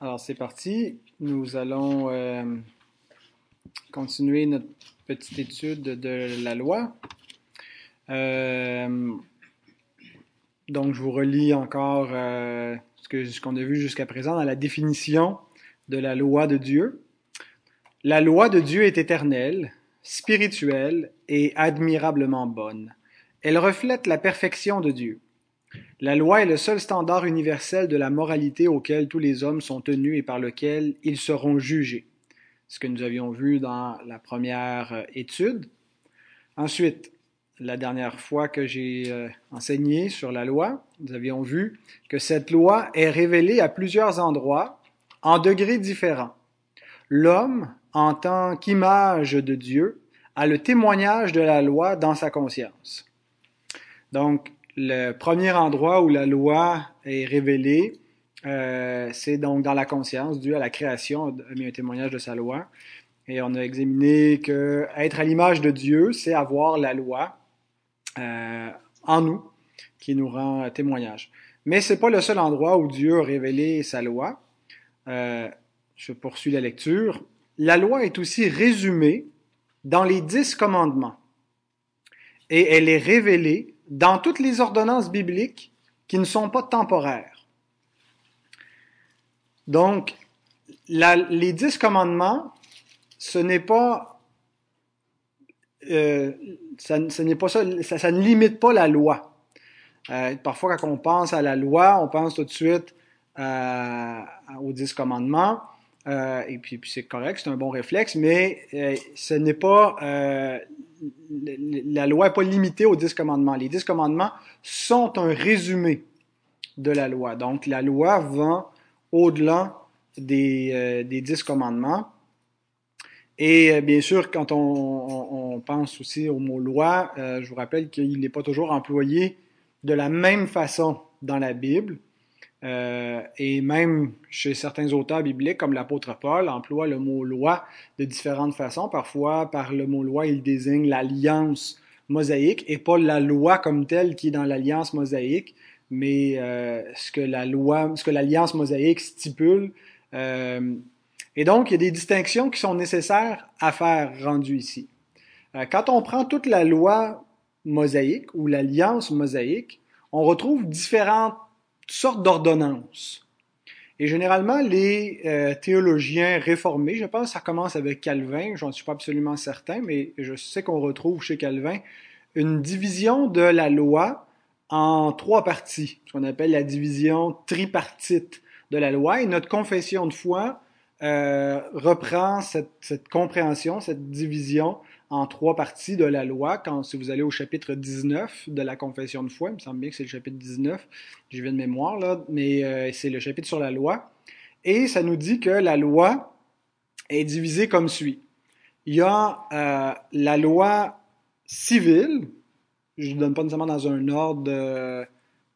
Alors c'est parti. Nous allons euh, continuer notre petite étude de la loi. Euh, donc je vous relis encore euh, ce qu'on a vu jusqu'à présent dans la définition de la loi de Dieu. La loi de Dieu est éternelle, spirituelle et admirablement bonne. Elle reflète la perfection de Dieu. La loi est le seul standard universel de la moralité auquel tous les hommes sont tenus et par lequel ils seront jugés. Ce que nous avions vu dans la première euh, étude. Ensuite, la dernière fois que j'ai euh, enseigné sur la loi, nous avions vu que cette loi est révélée à plusieurs endroits, en degrés différents. L'homme, en tant qu'image de Dieu, a le témoignage de la loi dans sa conscience. Donc, le premier endroit où la loi est révélée, euh, c'est donc dans la conscience, dû à la création, a mis un témoignage de sa loi. Et on a examiné que être à l'image de Dieu, c'est avoir la loi euh, en nous qui nous rend témoignage. Mais c'est pas le seul endroit où Dieu a révélé sa loi. Euh, je poursuis la lecture. La loi est aussi résumée dans les dix commandements. Et elle est révélée dans toutes les ordonnances bibliques qui ne sont pas temporaires. Donc, les dix commandements, ce n'est pas, euh, ça, ça, ne limite pas la loi. Euh, parfois, quand on pense à la loi, on pense tout de suite euh, aux dix commandements. Et puis, c'est correct, c'est un bon réflexe, mais ce n'est pas la loi n'est pas limitée aux dix commandements. Les dix commandements sont un résumé de la loi. Donc la loi va au-delà des, des dix commandements. Et bien sûr, quand on, on, pense aussi au mot loi, je vous rappelle qu'il n'est pas toujours employé de la même façon dans la Bible. Euh, et même chez certains auteurs bibliques, comme l'apôtre Paul, emploie le mot loi de différentes façons. Parfois, par le mot loi, il désigne l'alliance mosaïque et pas la loi comme telle qui est dans l'alliance mosaïque, mais euh, ce que la loi, ce que l'alliance mosaïque stipule. Euh, et donc, il y a des distinctions qui sont nécessaires à faire rendues ici. quand on prend toute la loi mosaïque ou l'alliance mosaïque, on retrouve différentes sortes d'ordonnances. Et généralement, les euh, théologiens réformés, je pense que ça commence avec Calvin, j'en suis pas absolument certain, mais je sais qu'on retrouve chez Calvin une division de la loi en trois parties, ce qu'on appelle la division tripartite de la loi. Et notre confession de foi euh, reprend cette, compréhension, cette division en trois parties de la loi. Quand, si vous allez au chapitre 19 de la confession de foi, il me semble bien que c'est le chapitre 19, je viens de mémoire, là, mais euh, c'est le chapitre sur la loi. Et ça nous dit que la loi est divisée comme suit. Il y a euh, la loi civile, je ne donne pas nécessairement dans un ordre euh,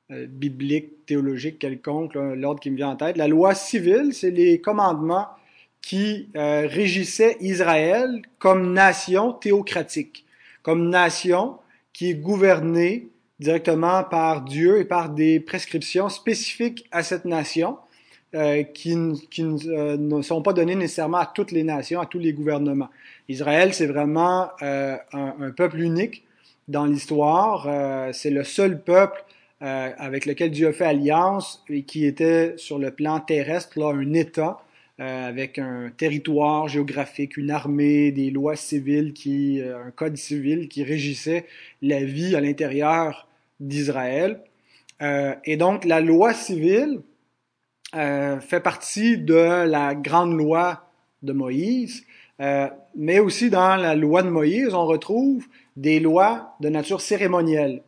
biblique, théologique quelconque, l'ordre qui me vient en tête. La loi civile, c'est les commandements qui euh, régissait Israël comme nation théocratique, comme nation qui est gouvernée directement par Dieu et par des prescriptions spécifiques à cette nation euh, qui, qui euh, ne sont pas données nécessairement à toutes les nations, à tous les gouvernements. Israël, c'est vraiment euh, un, un, peuple unique dans l'histoire. c'est le seul peuple avec lequel Dieu a fait alliance et qui était sur le plan terrestre là, un État euh, avec un territoire géographique, une armée, des lois civiles, qui, euh, un code civil qui régissait la vie à l'intérieur d'Israël. Euh, et donc la loi civile fait partie de la grande loi de Moïse, mais aussi dans la loi de Moïse, on retrouve des lois de nature cérémonielle.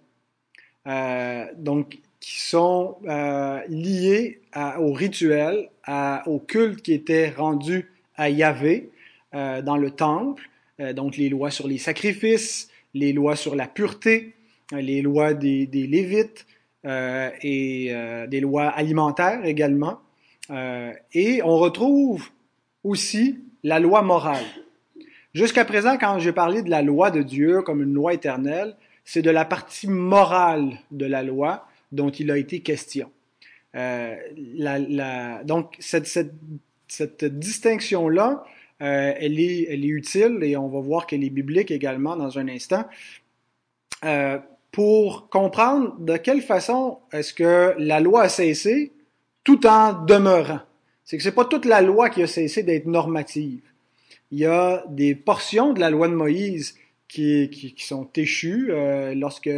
donc qui sont euh, liés au rituel, au culte qui était rendu à Yahvé euh, dans le temple, euh, donc les lois sur les sacrifices, les lois sur la pureté, euh, les lois des, des Lévites et des lois alimentaires également. et on retrouve aussi la loi morale. Jusqu'à présent, quand j'ai parlé de la loi de Dieu comme une loi éternelle, c'est de la partie morale de la loi dont il a été question. la, donc, cette, cette, distinction-là, elle, est, elle est utile et on va voir qu'elle est biblique également dans un instant. pour comprendre de quelle façon est-ce que la loi a cessé tout en demeurant. C'est que c'est pas toute la loi qui a cessé d'être normative. Il y a des portions de la loi de Moïse qui, qui, sont échues euh, lorsque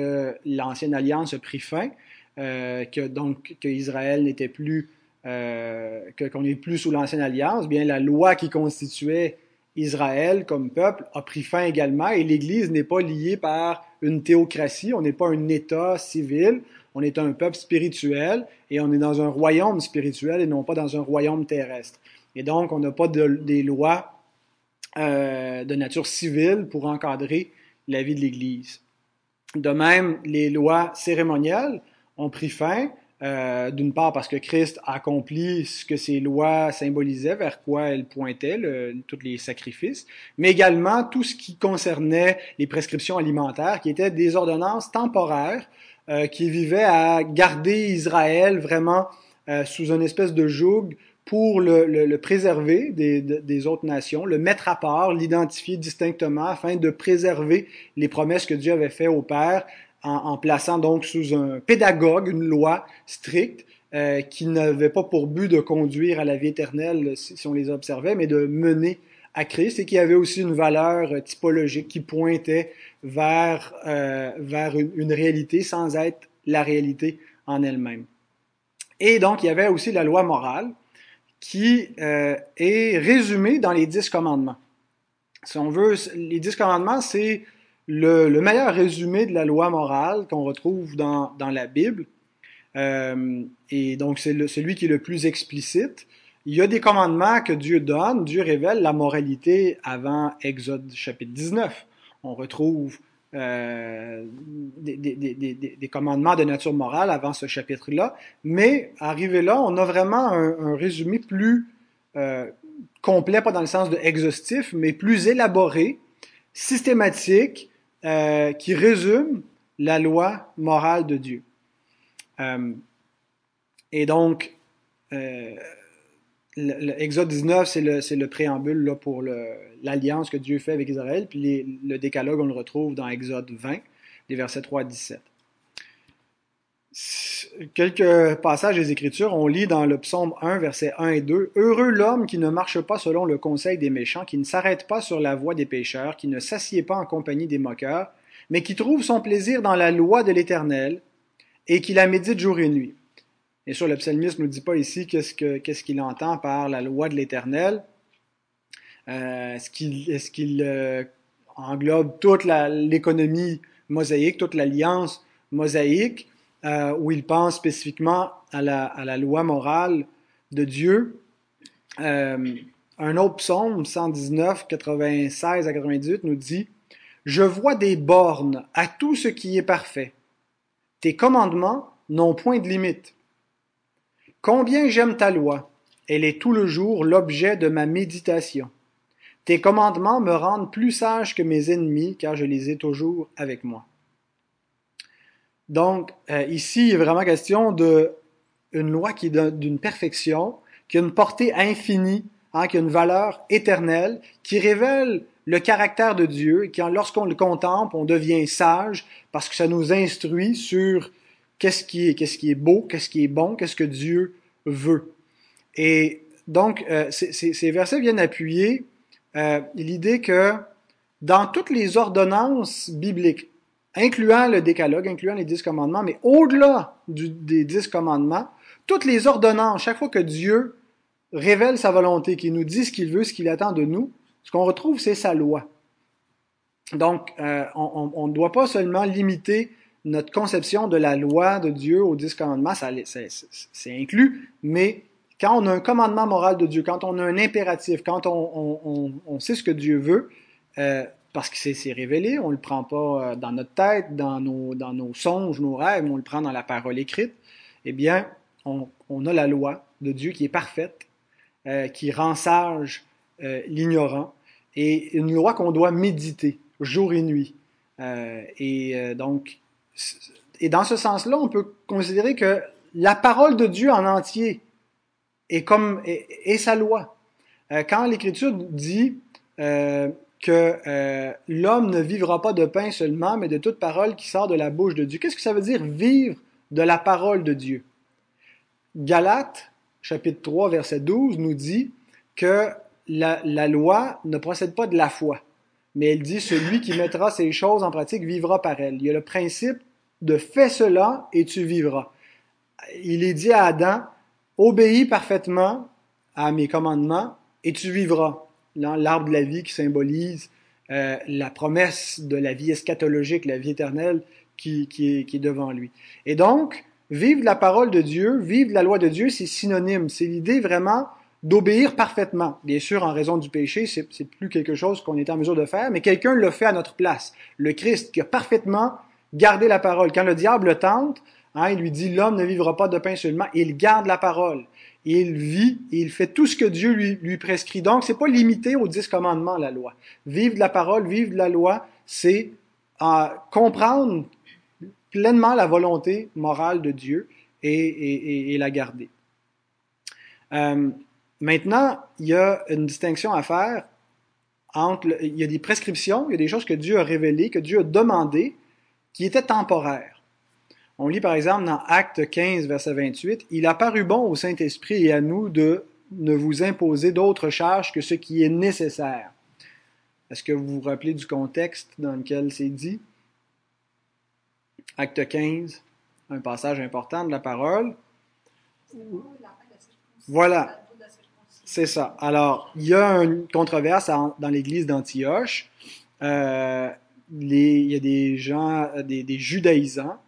l'ancienne alliance a pris fin, euh, que donc que n'était plus euh, qu'on n'est plus sous l'ancienne alliance. Bien la loi qui constituait Israël comme peuple a pris fin également et l'Église n'est pas liée par une théocratie, on n'est pas un État civil, on est un peuple spirituel et on est dans un royaume spirituel et non pas dans un royaume terrestre. Et donc, on n'a pas de, des lois euh, de nature civile pour encadrer la vie de l'Église. De même, les lois cérémonielles ont pris fin, euh, d'une part parce que Christ a accompli ce que ces lois symbolisaient, vers quoi elles pointaient, le, tous les sacrifices, mais également tout ce qui concernait les prescriptions alimentaires, qui étaient des ordonnances temporaires euh, qui vivait à garder Israël vraiment euh, sous une espèce de joug pour le, le, le préserver des, des, autres nations, le mettre à part, l'identifier distinctement afin de préserver les promesses que Dieu avait faites au Père en, plaçant donc sous un pédagogue une loi stricte euh, qui n'avait pas pour but de conduire à la vie éternelle si, on les observait, mais de mener à Christ et qui avait aussi une valeur typologique qui pointait vers, euh, vers une, réalité sans être la réalité en elle-même. Et donc, il y avait aussi la loi morale qui euh, est résumée dans les dix commandements. Si on veut, les dix commandements, c'est le, le, meilleur résumé de la loi morale qu'on retrouve dans, la Bible. Euh, et donc, c'est celui qui est le plus explicite. Il y a des commandements que Dieu donne. Dieu révèle la moralité avant Exode chapitre 19 on retrouve euh, des, commandements de nature morale avant ce chapitre-là. Mais arrivé là, on a vraiment un, un résumé plus euh, complet, pas dans le sens de exhaustif, mais plus élaboré, systématique, euh, qui résume la loi morale de Dieu. Euh, et donc, euh, Exode 19, c'est le, le, préambule là, pour l'alliance que Dieu fait avec Israël. Puis le décalogue, on le retrouve dans Exode 20, les versets 3 à 17. Quelques passages des Écritures, on lit dans le psaume 1, versets 1 et 2. Heureux l'homme qui ne marche pas selon le conseil des méchants, qui ne s'arrête pas sur la voie des pécheurs, qui ne s'assied pas en compagnie des moqueurs, mais qui trouve son plaisir dans la loi de l'Éternel et qui la médite jour et nuit. Bien sûr, le psalmiste ne nous dit pas ici qu'est-ce qu'il qu entend par la loi de l'Éternel. Euh, est-ce qu'il est qu'il euh, englobe toute l'économie mosaïque, toute l'alliance mosaïque, euh, où il pense spécifiquement à la, loi morale de Dieu? Euh, un autre psaume, 119, 96 à 98, nous dit Je vois des bornes à tout ce qui est parfait. Tes commandements n'ont point de limite. Combien j'aime ta loi. Elle est tout le jour l'objet de ma méditation. Tes commandements me rendent plus sage que mes ennemis, car je les ai toujours avec moi. Donc, euh, ici, il est vraiment question d'une loi qui est d'une perfection, qui a une portée infinie, hein, qui a une valeur éternelle, qui révèle le caractère de Dieu, qui, lorsqu'on le contemple, on devient sage, parce que ça nous instruit sur qu'est-ce qui est, qu'est-ce qui est beau, qu'est-ce qui est bon, qu'est-ce que Dieu veut. Et donc, euh, ces versets viennent appuyer euh, l'idée que dans toutes les ordonnances bibliques, incluant le décalogue, incluant les dix commandements, mais au-delà des dix commandements, toutes les ordonnances, chaque fois que Dieu révèle sa volonté, qu'il nous dit ce qu'il veut, ce qu'il attend de nous, ce qu'on retrouve, c'est sa loi. Donc, euh, on ne doit pas seulement limiter notre conception de la loi de Dieu aux dix commandements, c'est inclus, mais quand on a un commandement moral de Dieu, quand on a un impératif, quand on, sait ce que Dieu veut, euh, parce que c'est révélé, on ne le prend pas euh, dans notre tête, dans nos, dans nos songes, nos rêves, on le prend dans la parole écrite, eh bien, on, on a la loi de Dieu qui est parfaite, euh, qui rend sage euh, l'ignorant, et une loi qu'on doit méditer jour et nuit. Euh, et donc, et dans ce sens-là, on peut considérer que la parole de Dieu en entier est comme est, sa loi. Euh, quand l'Écriture dit euh, que euh, l'homme ne vivra pas de pain seulement, mais de toute parole qui sort de la bouche de Dieu, qu'est-ce que ça veut dire vivre de la parole de Dieu? Galates, chapitre 3, verset 12, nous dit que la, la loi ne procède pas de la foi, mais elle dit celui qui mettra ces choses en pratique vivra par elles. Il y a le principe de fais cela et tu vivras. Il est dit à Adam, obéis parfaitement à mes commandements et tu vivras. L'arbre de la vie qui symbolise euh, la promesse de la vie eschatologique, la vie éternelle qui, est, devant lui. Et donc, vivre la parole de Dieu, vivre la loi de Dieu, c'est synonyme. C'est l'idée vraiment d'obéir parfaitement. Bien sûr, en raison du péché, c'est, c'est plus quelque chose qu'on est en mesure de faire, mais quelqu'un le fait à notre place. Le Christ qui a parfaitement gardé la parole. Quand le diable le tente, hein, il lui dit l'homme ne vivra pas de pain seulement, il garde la parole. Il vit et il fait tout ce que Dieu lui, prescrit. Donc, c'est pas limité aux dix commandements, la loi. Vivre de la parole, vivre de la loi, c'est euh, comprendre pleinement la volonté morale de Dieu et la garder. Euh, Maintenant, il y a une distinction à faire entre, il y a des prescriptions, il y a des choses que Dieu a révélées, que Dieu a demandées, qui étaient temporaires. On lit par exemple dans Acte 15, verset 28, Il a paru bon au Saint-Esprit et à nous de ne vous imposer d'autres charges que ce qui est nécessaire. Est-ce que vous vous rappelez du contexte dans lequel c'est dit? Acte 15, un passage important de la parole. Voilà, c'est ça. Alors, il y a une controverse dans l'église d'Antioche. Euh, il y a des gens, des, judaïsants,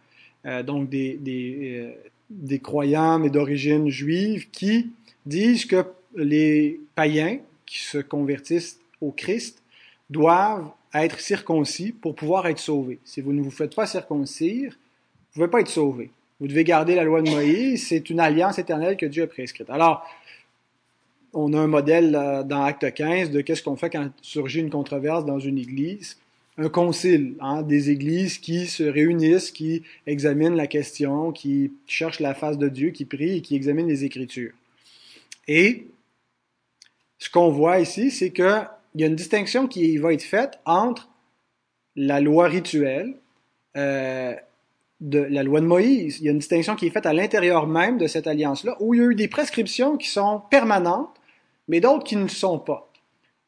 euh, donc des, euh, des, croyants, mais d'origine juive, qui disent que les païens qui se convertissent au Christ doivent être circoncis pour pouvoir être sauvés. Si vous ne vous faites pas circoncire, vous ne pouvez pas être sauvé. Vous devez garder la loi de Moïse, c'est une alliance éternelle que Dieu a prescrite. Alors, on a un modèle euh, dans Acte 15 de qu'est-ce qu'on fait quand surgit une controverse dans une église. Un concile, hein, des églises qui se réunissent, qui examinent la question, qui cherchent la face de Dieu, qui prient et qui examinent les Écritures. Et ce qu'on voit ici, c'est qu'il y a une distinction qui va être faite entre la loi rituelle, euh, de la loi de Moïse. Il y a une distinction qui est faite à l'intérieur même de cette alliance-là, où il y a eu des prescriptions qui sont permanentes mais d'autres qui ne le sont pas.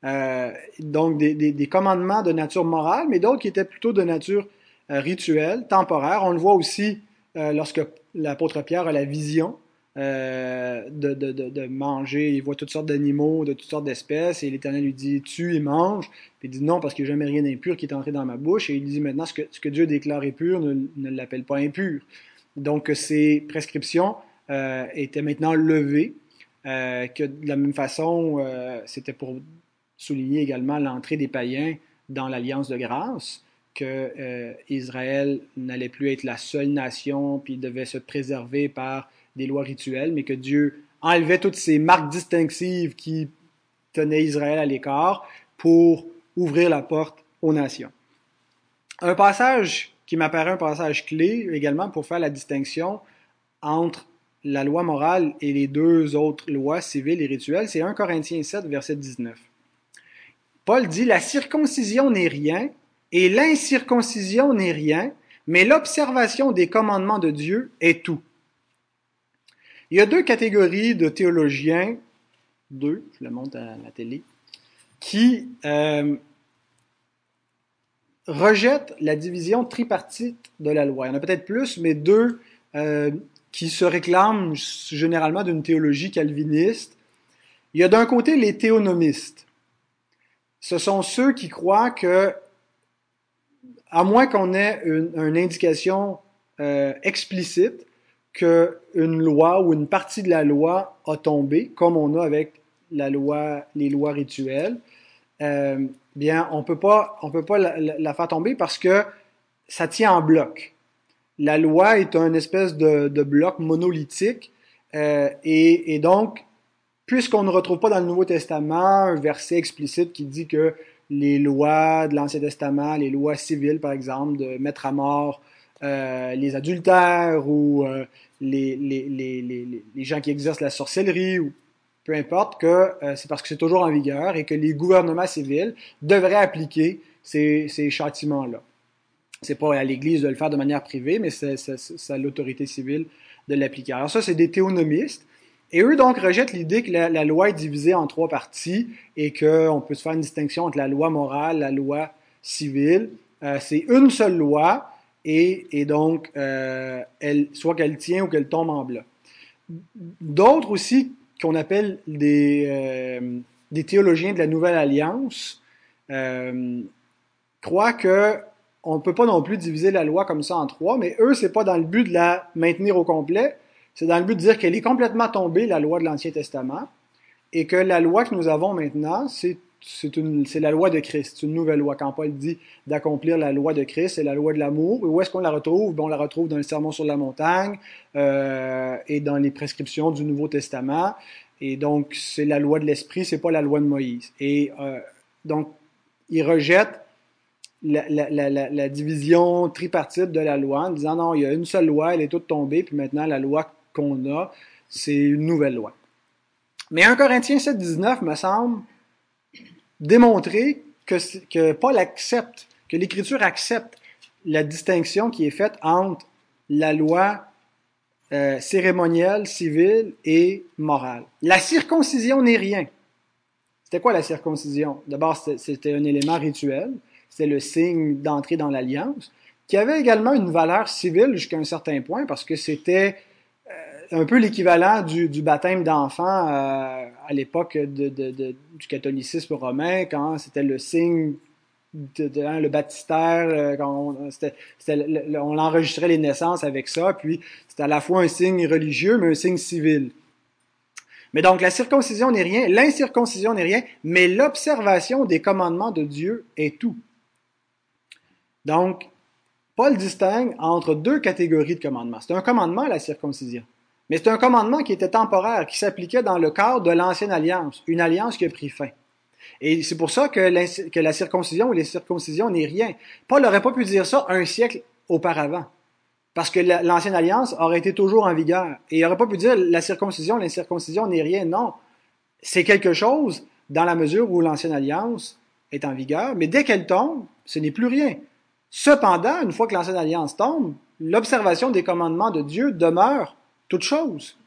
Euh, donc des, des, commandements de nature morale, mais d'autres qui étaient plutôt de nature euh, rituelle, temporaire. On le voit aussi euh, lorsque l'apôtre Pierre a la vision de, de, de, manger, il voit toutes sortes d'animaux, de toutes sortes d'espèces, et l'Éternel lui dit tue et mange. Puis il dit non parce qu'il n'y a jamais rien d'impur qui est entré dans ma bouche, et il dit maintenant ce que, ce que Dieu déclare impur ne, ne l'appelle pas impur. Donc ces prescriptions étaient maintenant levées. Que de la même façon, c'était pour souligner également l'entrée des païens dans l'alliance de grâce, que euh, Israël n'allait plus être la seule nation, puis devait se préserver par des lois rituelles, mais que Dieu enlevait toutes ces marques distinctives qui tenaient Israël à l'écart pour ouvrir la porte aux nations. Un passage qui m'apparaît un passage clé également pour faire la distinction entre la loi morale et les deux autres lois civiles et rituelles, c'est 1 Corinthiens 7, verset 19. Paul dit, la circoncision n'est rien et l'incirconcision n'est rien, mais l'observation des commandements de Dieu est tout. Il y a deux catégories de théologiens, deux, je le montre à la télé, qui euh, rejettent la division tripartite de la loi. Il y en a peut-être plus, mais deux euh, qui se réclament généralement d'une théologie calviniste. Il y a d'un côté les théonomistes. Ce sont ceux qui croient que, à moins qu'on ait une, indication euh, explicite qu'une loi ou une partie de la loi a tombé, comme on a avec les lois rituelles, euh, bien, on peut pas, on peut pas la, la, faire tomber parce que ça tient en bloc. La loi est un espèce de, bloc monolithique euh, et, donc, puisqu'on ne retrouve pas dans le Nouveau Testament un verset explicite qui dit que les lois de l'Ancien Testament, les lois civiles par exemple, de mettre à mort euh, les adultères ou euh, les, gens qui exercent la sorcellerie ou peu importe, que euh, c'est parce que c'est toujours en vigueur et que les gouvernements civils devraient appliquer ces, ces châtiments-là. C'est pas à l'Église de le faire de manière privée, mais c'est à l'autorité civile de l'appliquer. Alors ça, c'est des théonomistes. Et eux, donc, rejettent l'idée que la, loi est divisée en trois parties et qu'on peut se faire une distinction entre la loi morale, la loi civile. Euh, c'est une seule loi et, donc, euh, soit qu'elle tient ou qu'elle tombe en blanc. D'autres aussi, qu'on appelle des, euh, des théologiens de la Nouvelle Alliance, croient que on ne peut pas non plus diviser la loi comme ça en trois, mais eux, c'est pas dans le but de la maintenir au complet, c'est dans le but de dire qu'elle est complètement tombée, la loi de l'Ancien Testament, et que la loi que nous avons maintenant, c'est la loi de Christ, c'est une nouvelle loi. Quand Paul dit d'accomplir la loi de Christ, c'est la loi de l'amour. Où est-ce qu'on la retrouve? on la retrouve dans le Sermon sur la montagne euh, et dans les prescriptions du Nouveau Testament. Et donc, c'est la loi de l'Esprit, c'est pas la loi de Moïse. Et euh, donc, il rejette la, la, la, division tripartite de la loi en disant non, il y a une seule loi, elle est toute tombée, puis maintenant la loi qu'on a, c'est une nouvelle loi. Mais 1 Corinthiens 7, 19 me semble démontrer que, que Paul accepte, que l'Écriture accepte la distinction qui est faite entre la loi euh, cérémonielle, civile et morale. La circoncision n'est rien. C'était quoi la circoncision? D'abord, c'était un élément rituel, c'était le signe d'entrée dans l'alliance, qui avait également une valeur civile jusqu'à un certain point, parce que c'était un peu l'équivalent du, baptême d'enfant euh, à l'époque du catholicisme romain, quand c'était le signe de, hein, le baptistère, euh, quand on enregistrait les naissances avec ça, puis c'était à la fois un signe religieux, mais un signe civil. Mais donc la circoncision n'est rien, l'incirconcision n'est rien, mais l'observation des commandements de Dieu est tout. Donc, Paul distingue entre deux catégories de commandements. C'est un commandement, la circoncision. Mais c'est un commandement qui était temporaire, qui s'appliquait dans le cadre de l'ancienne alliance, une alliance qui a pris fin. Et c'est pour ça que la, circoncision ou les circoncisions n'est rien. Paul n'aurait pas pu dire ça un siècle auparavant. Parce que l'ancienne alliance aurait été toujours en vigueur. Et il n'aurait pas pu dire la circoncision, l'incirconcision n'est rien. Non. C'est quelque chose dans la mesure où l'ancienne alliance est en vigueur, mais dès qu'elle tombe, ce n'est plus rien. Cependant, une fois que l'ancienne alliance tombe, l'observation des commandements de Dieu demeure toute chose.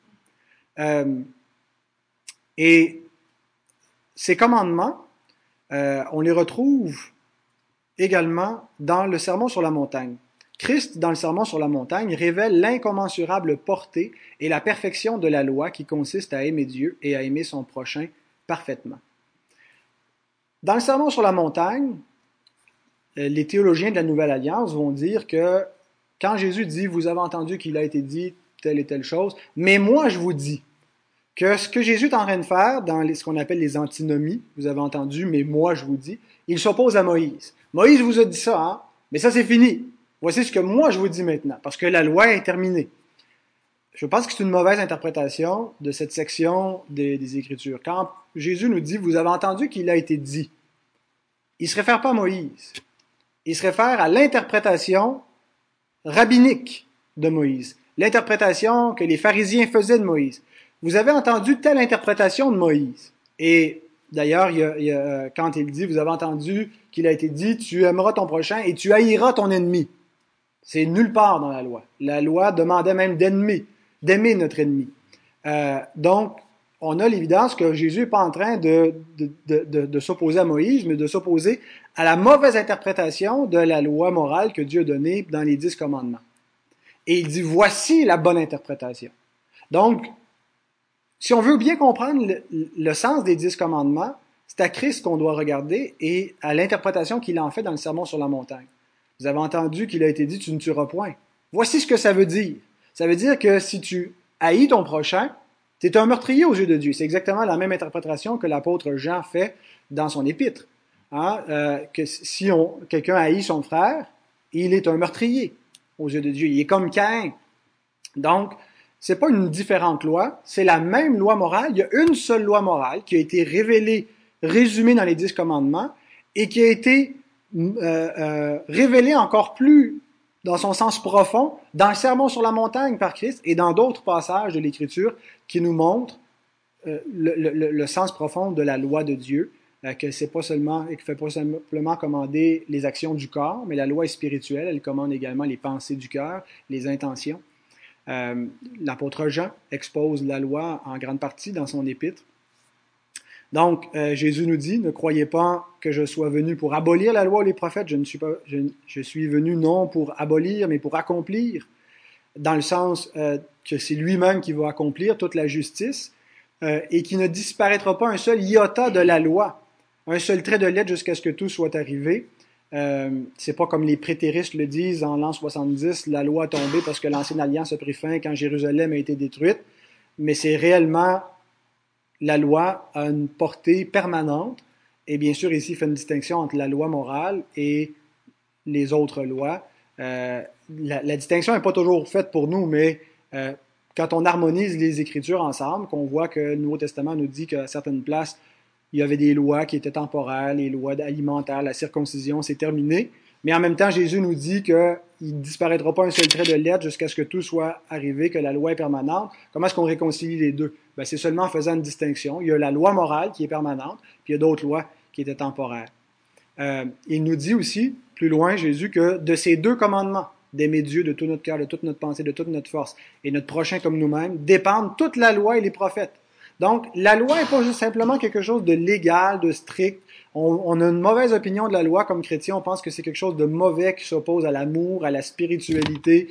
Euh, et ces commandements, euh, on les retrouve également dans le Sermon sur la montagne. Christ, dans le Sermon sur la montagne, révèle l'incommensurable portée et la perfection de la loi qui consiste à aimer Dieu et à aimer son prochain parfaitement. Dans le Sermon sur la montagne, euh, les théologiens de la Nouvelle Alliance vont dire que quand Jésus dit, vous avez entendu qu'il a été dit, telle et telle chose. Mais moi, je vous dis que ce que Jésus est en train de faire dans ce qu'on appelle les antinomies, vous avez entendu, mais moi, je vous dis, il s'oppose à Moïse. Moïse vous a dit ça, hein? mais ça, c'est fini. Voici ce que moi, je vous dis maintenant, parce que la loi est terminée. Je pense que c'est une mauvaise interprétation de cette section des, des, Écritures. Quand Jésus nous dit, vous avez entendu qu'il a été dit, il ne se réfère pas à Moïse. Il se réfère à l'interprétation rabbinique de Moïse l'interprétation que les pharisiens faisaient de Moïse. Vous avez entendu telle interprétation de Moïse. Et d'ailleurs, euh, quand il dit, vous avez entendu qu'il a été dit, tu aimeras ton prochain et tu haïras ton ennemi. C'est nulle part dans la loi. La loi demandait même d'aimer, d'aimer notre ennemi. Euh, donc, on a l'évidence que Jésus n'est pas en train de, de s'opposer à Moïse, mais de s'opposer à la mauvaise interprétation de la loi morale que Dieu a donnée dans les dix commandements. Et il dit, voici la bonne interprétation. Donc, si on veut bien comprendre le, sens des dix commandements, c'est à Christ qu'on doit regarder et à l'interprétation qu'il en fait dans le Sermon sur la montagne. Vous avez entendu qu'il a été dit, tu ne tueras point. Voici ce que ça veut dire. Ça veut dire que si tu haïs ton prochain, tu es un meurtrier aux yeux de Dieu. C'est exactement la même interprétation que l'apôtre Jean fait dans son épître. Hein? Euh, que si quelqu'un haït son frère, il est un meurtrier aux yeux de Dieu. Il est comme Cain. Donc, c'est pas une différente loi, c'est la même loi morale. Il y a une seule loi morale qui a été révélée, résumée dans les dix commandements et qui a été euh, euh, révélée encore plus dans son sens profond, dans le Sermon sur la montagne par Christ et dans d'autres passages de l'Écriture qui nous montrent euh, le, sens profond de la loi de Dieu, que c'est pas seulement et que fait pas simplement commander les actions du corps, mais la loi est spirituelle, elle commande également les pensées du cœur, les intentions. Euh, L'apôtre Jean expose la loi en grande partie dans son épître. Donc, euh, Jésus nous dit, ne croyez pas que je sois venu pour abolir la loi ou les prophètes, je, ne suis, pas, je, suis venu non pour abolir, mais pour accomplir, dans le sens euh, que c'est lui-même qui va accomplir toute la justice, euh, et qui ne disparaîtra pas un seul iota de la loi, un seul trait de lettre jusqu'à ce que tout soit arrivé. Euh, c'est pas comme les prétéristes le disent en l'an 70, la loi a tombé parce que l'ancienne alliance a pris fin quand Jérusalem a été détruite, mais c'est réellement la loi a une portée permanente. Et bien sûr, ici, il fait une distinction entre la loi morale et les autres lois. Euh, la, distinction n'est pas toujours faite pour nous, mais euh, quand on harmonise les Écritures ensemble, qu'on voit que le Nouveau Testament nous dit qu'à certaines places, il y avait des lois qui étaient temporaires, les lois alimentaires, la circoncision, c'est terminé. Mais en même temps, Jésus nous dit qu'il ne disparaîtra pas un seul trait de lettre jusqu'à ce que tout soit arrivé, que la loi est permanente. Comment est-ce qu'on réconcilie les deux? Ben, c'est seulement en faisant une distinction. Il y a la loi morale qui est permanente, puis il y a d'autres lois qui étaient temporaires. Euh, il nous dit aussi, plus loin, Jésus, que de ces deux commandements, d'aimer Dieu de tout notre cœur, de toute notre pensée, de toute notre force, et notre prochain comme nous-mêmes, dépendent toute la loi et les prophètes. Donc, la loi n'est pas juste simplement quelque chose de légal, de strict. On, a une mauvaise opinion de la loi comme chrétien. On pense que c'est quelque chose de mauvais qui s'oppose à l'amour, à la spiritualité,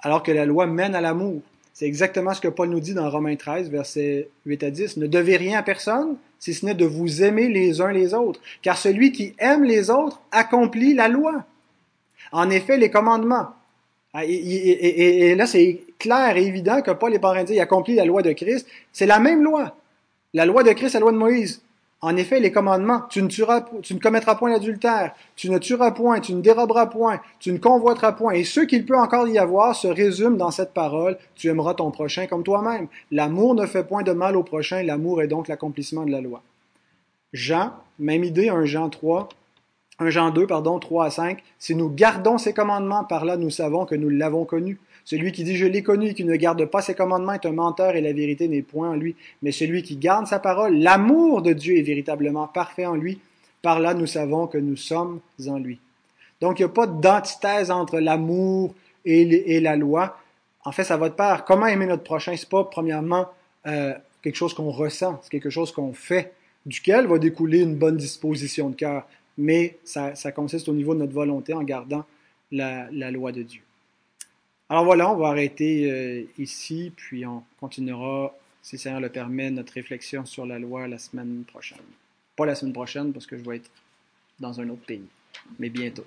alors que la loi mène à l'amour. C'est exactement ce que Paul nous dit dans Romains 13, versets 8 à 10. Ne devez rien à personne, si ce n'est de vous aimer les uns les autres. Car celui qui aime les autres accomplit la loi. En effet, les commandements. Ah, et là, c'est clair et évident que Paul est pas accomplit la loi de Christ. C'est la même loi. La loi de Christ, la loi de Moïse. En effet, les commandements, tu ne, tueras, tu ne commettras point l'adultère, tu ne tueras point, tu ne déroberas point, tu ne convoiteras point. Et ce qu'il peut encore y avoir se résume dans cette parole, tu aimeras ton prochain comme toi-même. L'amour ne fait point de mal au prochain, l'amour est donc l'accomplissement de la loi. Jean, même idée, un Jean 3, 1 Jean 2, pardon, 3 à 5, si nous gardons ses commandements, par là nous savons que nous l'avons connu. Celui qui dit je l'ai connu et qui ne garde pas ses commandements est un menteur et la vérité n'est point en lui. Mais celui qui garde sa parole, l'amour de Dieu est véritablement parfait en lui. Par là nous savons que nous sommes en lui. Donc il n'y a pas d'antithèse entre l'amour et, la loi. En fait, ça va de pair. Comment aimer notre prochain, c'est pas premièrement euh, quelque chose qu'on ressent, c'est quelque chose qu'on fait, duquel va découler une bonne disposition de cœur mais ça, consiste au niveau de notre volonté en gardant la, la, loi de Dieu. Alors voilà, on va arrêter euh, ici, puis on continuera, si le Seigneur le permet, notre réflexion sur la loi la semaine prochaine. Pas la semaine prochaine, parce que je vais être dans un autre pays, mais bientôt.